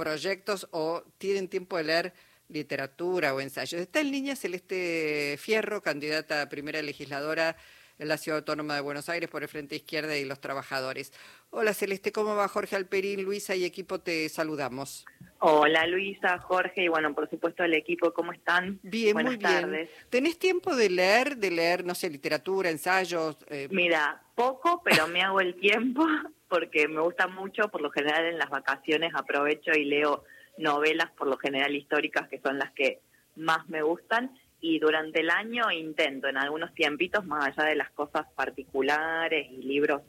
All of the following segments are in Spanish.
proyectos o tienen tiempo de leer literatura o ensayos. Está en línea Celeste Fierro, candidata a primera legisladora en la Ciudad Autónoma de Buenos Aires por el Frente Izquierda y los Trabajadores. Hola Celeste, ¿cómo va Jorge Alperín? Luisa y equipo, te saludamos. Hola Luisa, Jorge y bueno, por supuesto el equipo, ¿cómo están? Bien, muy bien. ¿Tenés tiempo de leer, de leer, no sé, literatura, ensayos? Eh? Mira, poco, pero me hago el tiempo porque me gusta mucho, por lo general en las vacaciones aprovecho y leo novelas, por lo general históricas, que son las que más me gustan y durante el año intento en algunos tiempitos, más allá de las cosas particulares y libros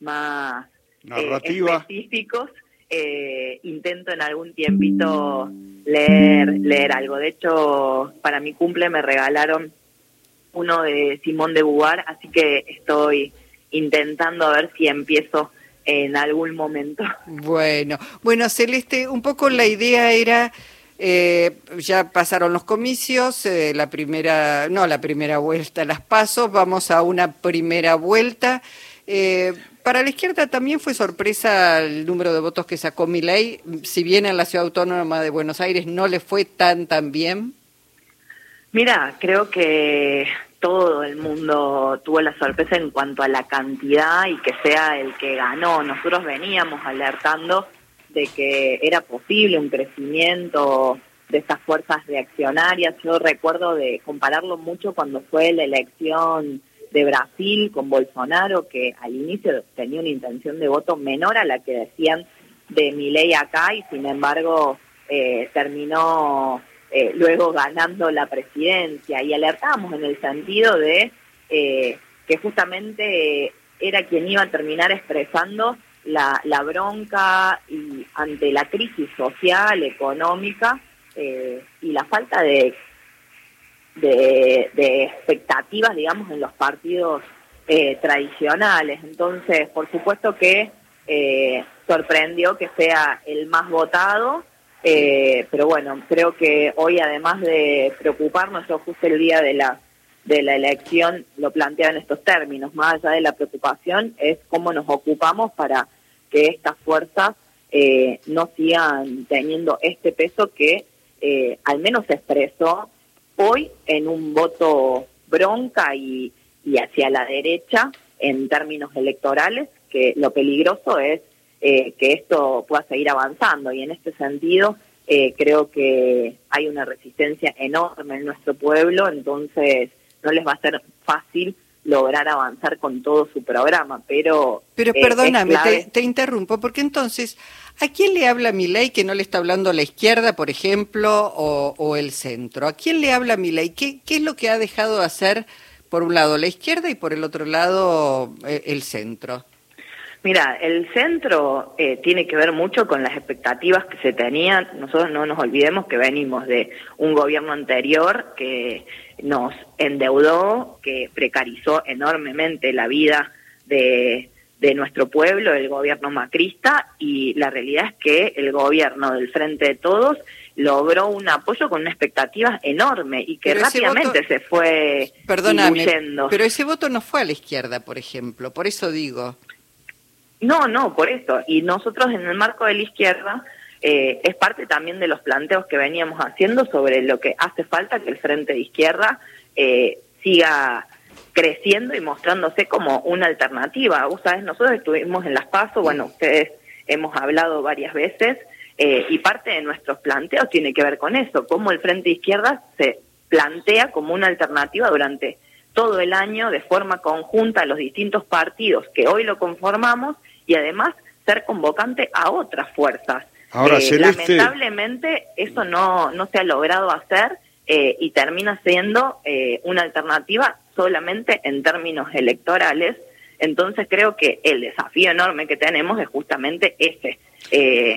más eh, específicos, eh, intento en algún tiempito leer, leer algo. De hecho, para mi cumple me regalaron uno de Simón de Beauvoir, así que estoy intentando a ver si empiezo en algún momento. Bueno, bueno Celeste, un poco la idea era eh, ya pasaron los comicios, eh, la primera, no la primera vuelta, las pasos, vamos a una primera vuelta. Eh, para la izquierda también fue sorpresa el número de votos que sacó Milei, si bien en la Ciudad Autónoma de Buenos Aires no le fue tan tan bien. Mira, creo que todo el mundo tuvo la sorpresa en cuanto a la cantidad y que sea el que ganó. Nosotros veníamos alertando de que era posible un crecimiento de estas fuerzas reaccionarias. Yo recuerdo de compararlo mucho cuando fue la elección de Brasil con Bolsonaro, que al inicio tenía una intención de voto menor a la que decían de mi ley acá y sin embargo eh, terminó eh, luego ganando la presidencia y alertamos en el sentido de eh, que justamente era quien iba a terminar expresando la, la bronca y ante la crisis social, económica eh, y la falta de, de, expectativas, digamos, en los partidos tradicionales. Entonces, por supuesto que sorprendió que sea el más votado, pero bueno, creo que hoy además de preocuparnos, yo justo el día de la de la elección lo plantea en estos términos, más allá de la preocupación, es cómo nos ocupamos para que estas fuerzas eh, no sigan teniendo este peso que eh, al menos se expresó hoy en un voto bronca y, y hacia la derecha en términos electorales, que lo peligroso es eh, que esto pueda seguir avanzando y en este sentido creo que hay una resistencia enorme en nuestro pueblo, entonces no les va a ser fácil lograr avanzar con todo su programa, pero... Pero eh, perdóname, te, interrumpo, porque entonces, ¿a quién le habla mi ley que no le está hablando a la izquierda, por ejemplo, o, el centro? ¿A quién le habla mi ley? ¿Qué, ¿Qué es lo que ha dejado de hacer, por un lado, la izquierda y por el otro lado, eh, el centro? Mira, el centro eh, tiene que ver mucho con las expectativas que se tenían. Nosotros no nos olvidemos que venimos de un gobierno anterior que nos endeudó, que precarizó enormemente la vida de, de nuestro pueblo, el gobierno macrista, y la realidad es que el gobierno del Frente de Todos logró un apoyo con una expectativa enorme y que rápidamente se fue Perdóname, Pero ese voto no fue a la izquierda, por ejemplo, por eso digo. No, no, por eso. Y nosotros en el marco de la izquierda eh, es parte también de los planteos que veníamos haciendo sobre lo que hace falta que el Frente de Izquierda eh, siga creciendo y mostrándose como una alternativa. Sabés, nosotros estuvimos en Las Pasos, bueno, ustedes hemos hablado varias veces, eh, y parte de nuestros planteos tiene que ver con eso, cómo el Frente de Izquierda se plantea como una alternativa durante todo el año de forma conjunta a los distintos partidos que hoy lo conformamos y además ser convocante a otras fuerzas. Ahora, eh, Lamentablemente eso no, no se ha logrado hacer eh, y termina siendo eh, una alternativa solamente en términos electorales. Entonces creo que el desafío enorme que tenemos es justamente ese.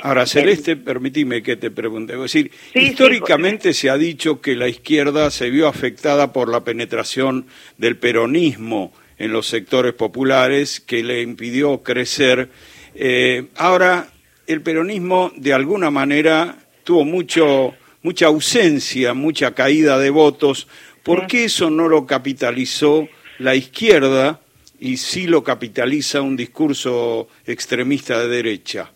Ahora, Celeste, permitime que te pregunte. Es decir, históricamente se ha dicho que la izquierda se vio afectada por la penetración del peronismo en los sectores populares que le impidió crecer. Eh, ahora, el peronismo de alguna manera tuvo mucho, mucha ausencia, mucha caída de votos. ¿Por qué eso no lo capitalizó la izquierda y sí lo capitaliza un discurso extremista de derecha?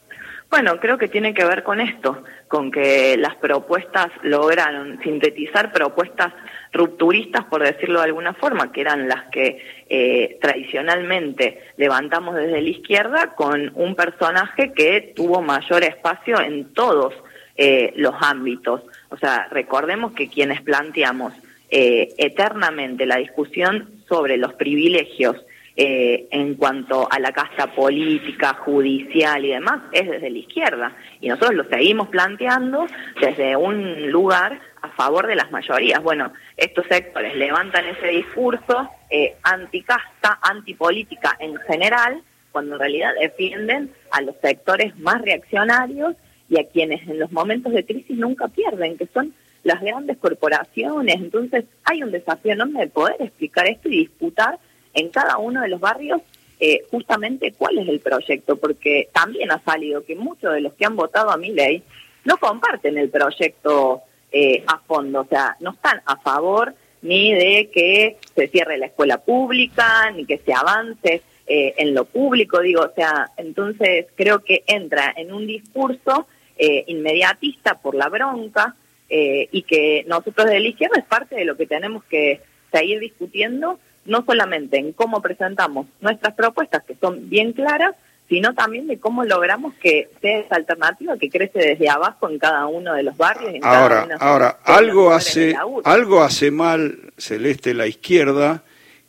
Bueno, creo que tiene que ver con esto, con que las propuestas lograron sintetizar propuestas rupturistas, por decirlo de alguna forma, que eran las que eh, tradicionalmente levantamos desde la izquierda, con un personaje que tuvo mayor espacio en todos eh, los ámbitos. O sea, recordemos que quienes planteamos eh, eternamente la discusión sobre los privilegios eh, en cuanto a la casta política, judicial y demás, es desde la izquierda. Y nosotros lo seguimos planteando desde un lugar a favor de las mayorías. Bueno, estos sectores levantan ese discurso eh, anticasta, antipolítica en general, cuando en realidad defienden a los sectores más reaccionarios y a quienes en los momentos de crisis nunca pierden, que son las grandes corporaciones. Entonces hay un desafío enorme de poder explicar esto y disputar en cada uno de los barrios eh, justamente cuál es el proyecto, porque también ha salido que muchos de los que han votado a mi ley no comparten el proyecto eh, a fondo, o sea, no están a favor ni de que se cierre la escuela pública, ni que se avance eh, en lo público, digo, o sea, entonces creo que entra en un discurso inmediatista por la bronca y que nosotros de la izquierda es parte de lo que tenemos que seguir discutiendo no solamente en cómo presentamos nuestras propuestas, que son bien claras, sino también de cómo logramos que sea esa alternativa que crece desde abajo en cada uno de los barrios. En ahora, cada ahora algo hace algo hace mal Celeste la izquierda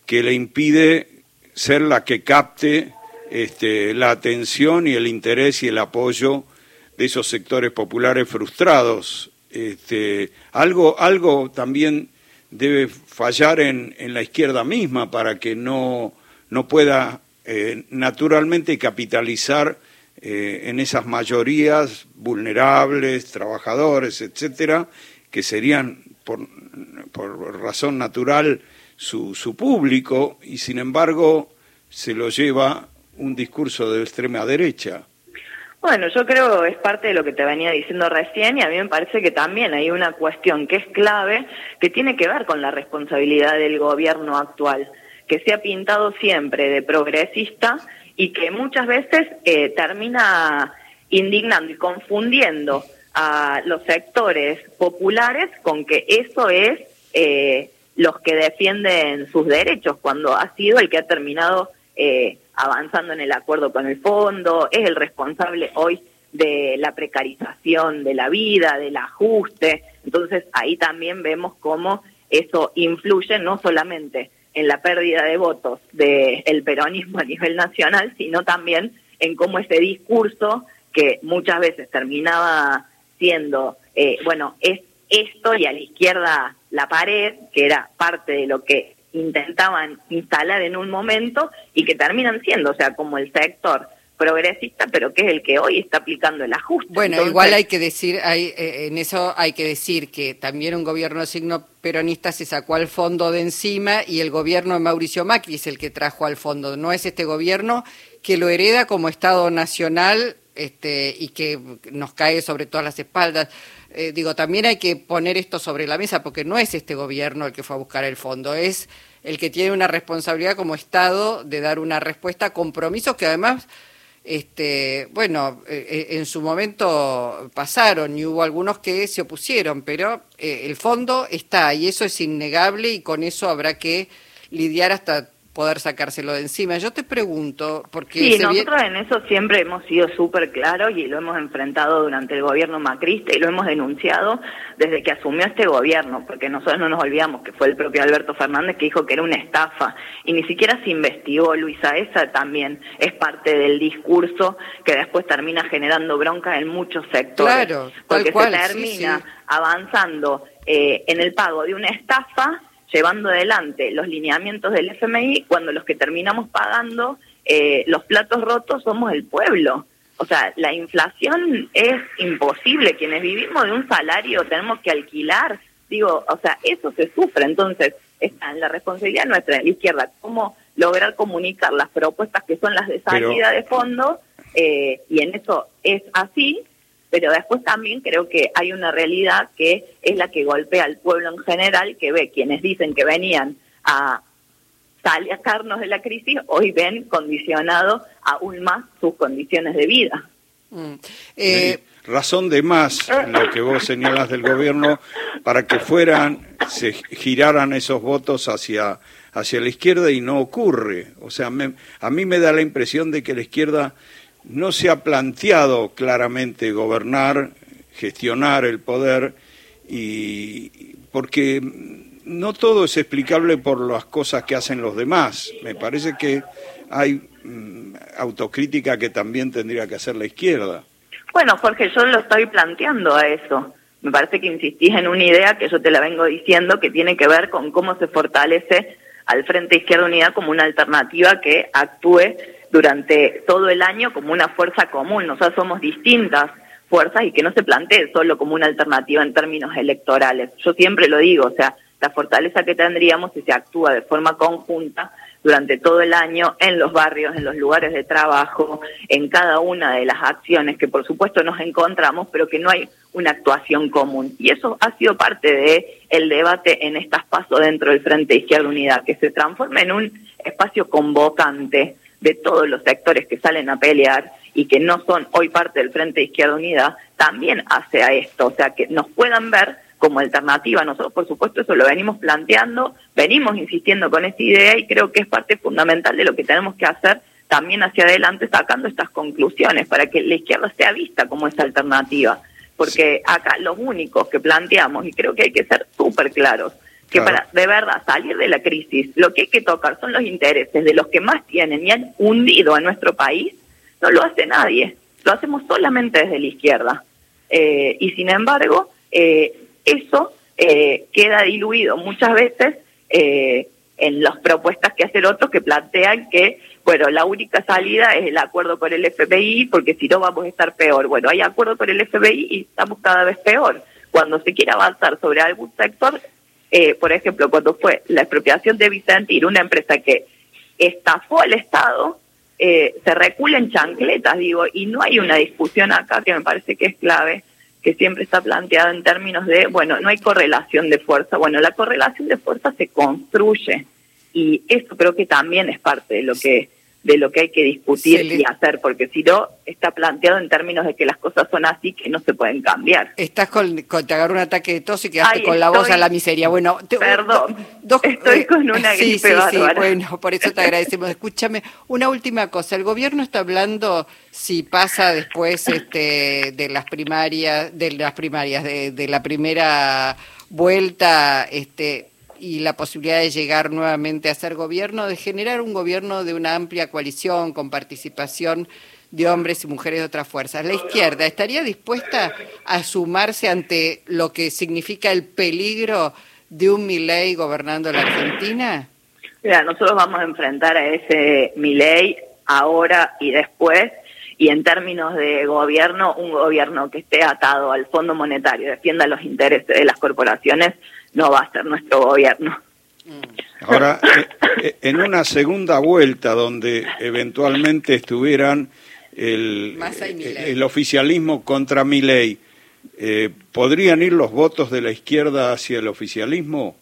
que le impide ser la que capte este, la atención y el interés y el apoyo de esos sectores populares frustrados. Este, algo, algo también debe fallar en, en la izquierda misma para que no, no pueda eh, naturalmente capitalizar eh, en esas mayorías vulnerables, trabajadores, etcétera, que serían por, por razón natural su, su público y sin embargo se lo lleva un discurso de extrema derecha. Bueno, yo creo es parte de lo que te venía diciendo recién y a mí me parece que también hay una cuestión que es clave que tiene que ver con la responsabilidad del gobierno actual, que se ha pintado siempre de progresista y que muchas veces eh, termina indignando y confundiendo a los sectores populares con que eso es eh, los que defienden sus derechos, cuando ha sido el que ha terminado eh, avanzando en el acuerdo con el fondo, es el responsable hoy de la precarización de la vida, del ajuste. Entonces ahí también vemos cómo eso influye no solamente en la pérdida de votos del peronismo a nivel nacional, sino también en cómo ese discurso que muchas veces terminaba siendo, eh, bueno, es esto y a la izquierda la pared, que era parte de lo que intentaban instalar en un momento y que terminan siendo, o sea, como el sector progresista, pero que es el que hoy está aplicando el ajuste. Bueno, igual hay que decir, hay, eh, en eso hay que decir que también un gobierno de signo peronista se sacó al fondo de encima y el gobierno de Mauricio Macri es el que trajo al fondo, no es este gobierno que lo hereda como Estado nacional este, y que nos cae sobre todas las espaldas. Eh, digo, también hay que poner esto sobre la mesa porque no es este gobierno el que fue a buscar el fondo, es el que tiene una responsabilidad como Estado de dar una respuesta a compromisos que además, este, bueno, eh, eh, en su momento pasaron y hubo algunos que se opusieron, pero el fondo está y eso es innegable y con eso habrá que lidiar hasta poder sacárselo de encima. Yo te pregunto, porque... Sí, nosotros en eso siempre hemos sido súper claros y lo hemos enfrentado durante el gobierno macrista y lo hemos denunciado desde que asumió este gobierno, porque nosotros no nos olvidamos que fue el propio Alberto Fernández que dijo que era una estafa y ni siquiera se investigó. Luisa, esa también es parte del discurso que después termina generando bronca en muchos sectores. Claro, porque se termina avanzando eh, en el pago de una estafa llevando adelante los lineamientos del FMI cuando los que terminamos pagando eh, los platos rotos somos el pueblo. O sea, la inflación es imposible. Quienes vivimos de un salario tenemos que alquilar. Digo, o sea, eso se sufre. Entonces, está en la responsabilidad nuestra de la izquierda, cómo lograr comunicar las propuestas que son las de salida de fondo, eh, y en eso es así, pero después también creo que hay una realidad que es la que golpea al pueblo en general, que ve quienes dicen que venían a sacarnos de la crisis, hoy ven condicionado aún más sus condiciones de vida. Mm. Eh, razón de más lo que vos señalas del gobierno para que fueran, se giraran esos votos hacia, hacia la izquierda y no ocurre. O sea, a mí me da la impresión de que la izquierda no se ha planteado claramente gobernar, gestionar el poder, y porque no todo es explicable por las cosas que hacen los demás. Me parece que hay mm, autocrítica que también tendría que hacer la izquierda. Bueno, Jorge, yo lo estoy planteando a eso. Me parece que insistís en una idea que yo te la vengo diciendo que tiene que ver con cómo se fortalece al Frente Izquierda Unidad como una alternativa que actúe durante todo el año como una fuerza común. Nosotros somos distintas fuerzas y que no se plantee solo como una alternativa en términos electorales. Yo siempre lo digo, o sea, la fortaleza que tendríamos si se actúa de forma conjunta durante todo el año en los barrios, en los lugares de trabajo, en cada una de las acciones que por supuesto nos encontramos, pero que no hay una actuación común. Y eso ha sido parte de el debate en estas pasos dentro del Frente Izquierda Unidad, que se transforma en un espacio convocante de todos los sectores que salen a pelear y que no son hoy parte del Frente Izquierda Unida, también hace a esto, o sea, que nos puedan ver como alternativa. Nosotros, por supuesto, eso lo venimos planteando, venimos insistiendo con esta idea y creo que es parte fundamental de lo que tenemos que hacer también hacia adelante sacando estas conclusiones para que la izquierda sea vista como esa alternativa. Porque acá los únicos que planteamos, y creo que hay que ser súper claros, que para de verdad salir de la crisis, lo que hay que tocar son los intereses de los que más tienen y han hundido a nuestro país, no lo hace nadie, lo hacemos solamente desde la izquierda. Eh, y sin embargo, eh, eso eh, queda diluido muchas veces eh, en las propuestas que hace el otro que plantean que, bueno, la única salida es el acuerdo con el FBI porque si no vamos a estar peor. Bueno, hay acuerdo con el FBI y estamos cada vez peor. Cuando se quiere avanzar sobre algún sector, eh, por ejemplo, cuando fue la expropiación de Vicentir, una empresa que estafó al Estado, se recula en chancletas, digo, y no hay una discusión acá que me parece que es clave que siempre está planteado en términos de, bueno, no hay correlación de fuerza. Bueno, la correlación de fuerza se construye y eso creo que también es parte de lo que de lo que hay que discutir y hacer, porque si no, está planteado en términos de que las cosas son así que no se pueden cambiar. Estás con, te agarró un ataque de tos y quedaste con la voz a la miseria. Bueno, perdón, estoy con una gripe sí, sí, Sí, bueno, por eso te agradecemos. Escúchame, una última cosa, el gobierno está hablando si pasa después este, de las primarias, de las primarias, de, de la primera vuelta, este y la posibilidad de llegar nuevamente a ser gobierno, de generar un gobierno de una amplia coalición con participación de hombres y mujeres de otras fuerzas. ¿La izquierda estaría dispuesta a sumarse ante lo que significa el peligro de un Milei gobernando la Argentina? Mira, nosotros vamos a enfrentar a ese Milei ahora y después y en términos de gobierno, un gobierno que esté atado al Fondo Monetario, defienda los intereses de las corporaciones, no va a ser nuestro gobierno. Ahora, eh, eh, en una segunda vuelta donde eventualmente estuvieran el, el oficialismo contra mi ley, eh, ¿podrían ir los votos de la izquierda hacia el oficialismo?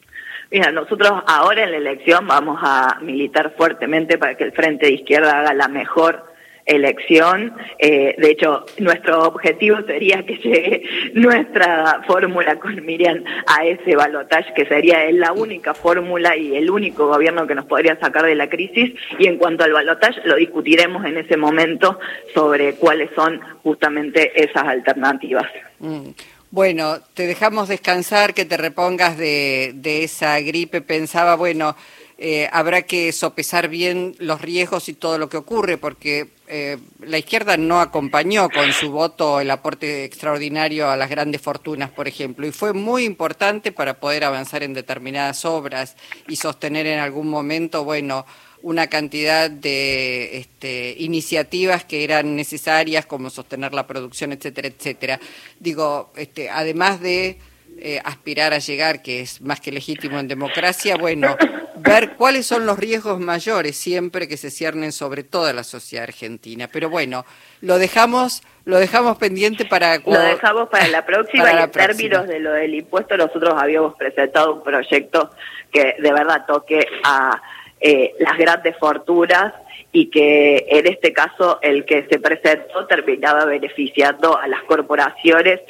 Mira, nosotros ahora en la elección vamos a militar fuertemente para que el Frente de Izquierda haga la mejor elección. Eh, de hecho, nuestro objetivo sería que llegue nuestra fórmula con Miriam a ese balotaje, que sería la única fórmula y el único gobierno que nos podría sacar de la crisis. Y en cuanto al balotaje, lo discutiremos en ese momento sobre cuáles son justamente esas alternativas. Mm. Bueno, te dejamos descansar, que te repongas de, esa gripe. Pensaba, bueno, eh, habrá que sopesar bien los riesgos y todo lo que ocurre, porque eh, la izquierda no acompañó con su voto el aporte extraordinario a las grandes fortunas, por ejemplo, y fue muy importante para poder avanzar en determinadas obras y sostener en algún momento, bueno, una cantidad de este, iniciativas que eran necesarias, como sostener la producción, etcétera, etcétera. Digo, este, además de eh, aspirar a llegar, que es más que legítimo en democracia, bueno, ver cuáles son los riesgos mayores siempre que se ciernen sobre toda la sociedad argentina. Pero bueno, lo dejamos, lo dejamos pendiente para... Lo dejamos para la próxima y en términos de lo del impuesto nosotros habíamos presentado un proyecto que de verdad toque a eh, las grandes fortunas y que en este caso el que se presentó terminaba beneficiando a las corporaciones,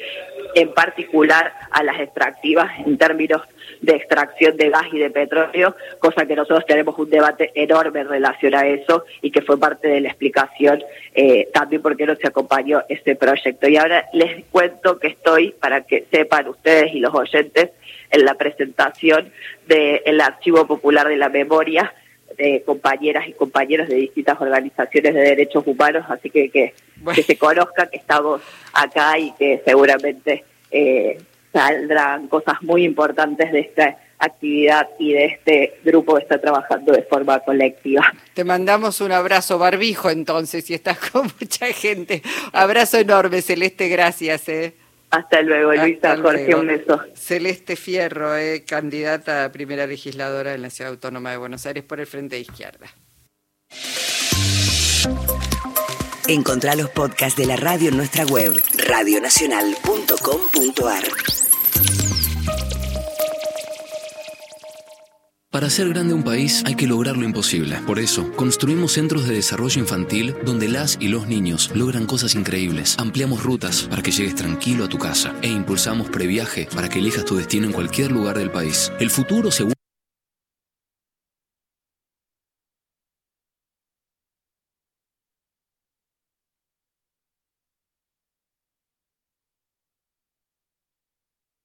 en particular a las extractivas en términos de extracción de gas y de petróleo, cosa que nosotros tenemos un debate enorme en relación a eso y que fue parte de la explicación eh, también porque no se acompañó este proyecto. Y ahora les cuento que estoy, para que sepan ustedes y los oyentes, en la presentación del Archivo Popular de la Memoria, de compañeras y compañeros de distintas organizaciones de derechos humanos, así que que, se conozca que estamos acá y que seguramente eh, saldrán cosas muy importantes de esta actividad y de este grupo que está trabajando de forma colectiva. Te mandamos un abrazo barbijo entonces y estás con mucha gente. Abrazo enorme, Celeste, gracias. Eh. Hasta luego, Luisa, Jorge, un beso. Celeste Fierro, eh, candidata a primera legisladora en la Ciudad Autónoma de Buenos Aires por el Frente de Izquierda. Encontrá los podcasts de la radio en nuestra web, radionacional.com.ar. Para hacer grande un país hay que lograr lo imposible. Por eso, construimos centros de desarrollo infantil donde las y los niños logran cosas increíbles. Ampliamos rutas para que llegues tranquilo a tu casa e impulsamos previaje para que elijas tu destino en cualquier lugar del país. El futuro seguro